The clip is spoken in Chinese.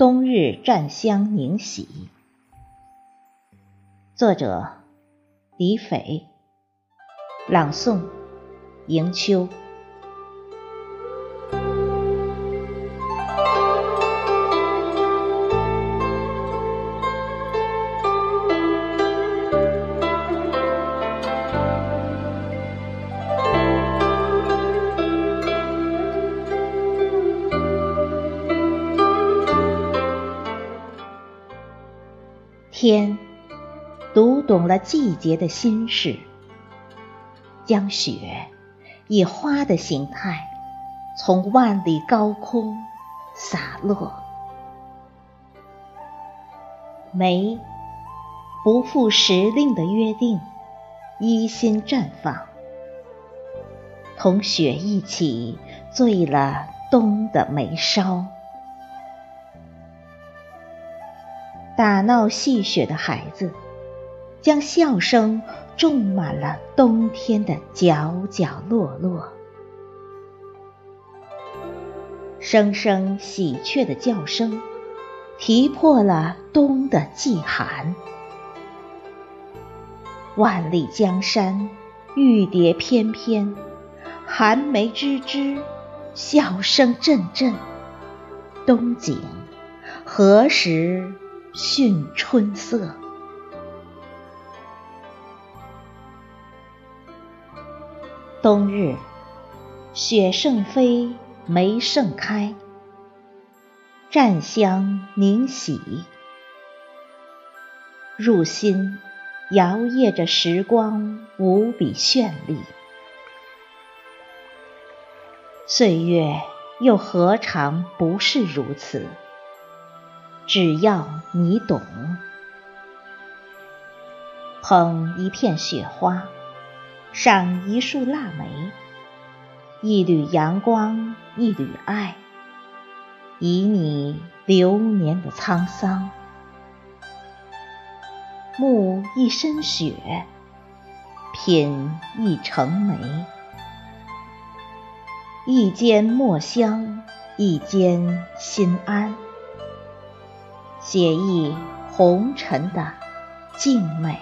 冬日占香凝喜，作者李斐，朗诵迎秋。天读懂了季节的心事，将雪以花的形态从万里高空洒落。梅不负时令的约定，一心绽放，同雪一起醉了冬的梅梢。打闹戏谑的孩子，将笑声种满了冬天的角角落落。声声喜鹊的叫声，啼破了冬的寂寒。万里江山，玉蝶翩翩，寒梅枝枝，笑声阵阵。冬景何时？逊春色。冬日，雪盛飞，梅盛开，绽香凝喜，入心摇曳着时光无比绚丽。岁月又何尝不是如此？只要你懂，捧一片雪花，赏一束腊梅，一缕阳光，一缕爱，以你流年的沧桑；沐一身雪，品一城梅，一间墨香，一间心安。写意红尘的静美。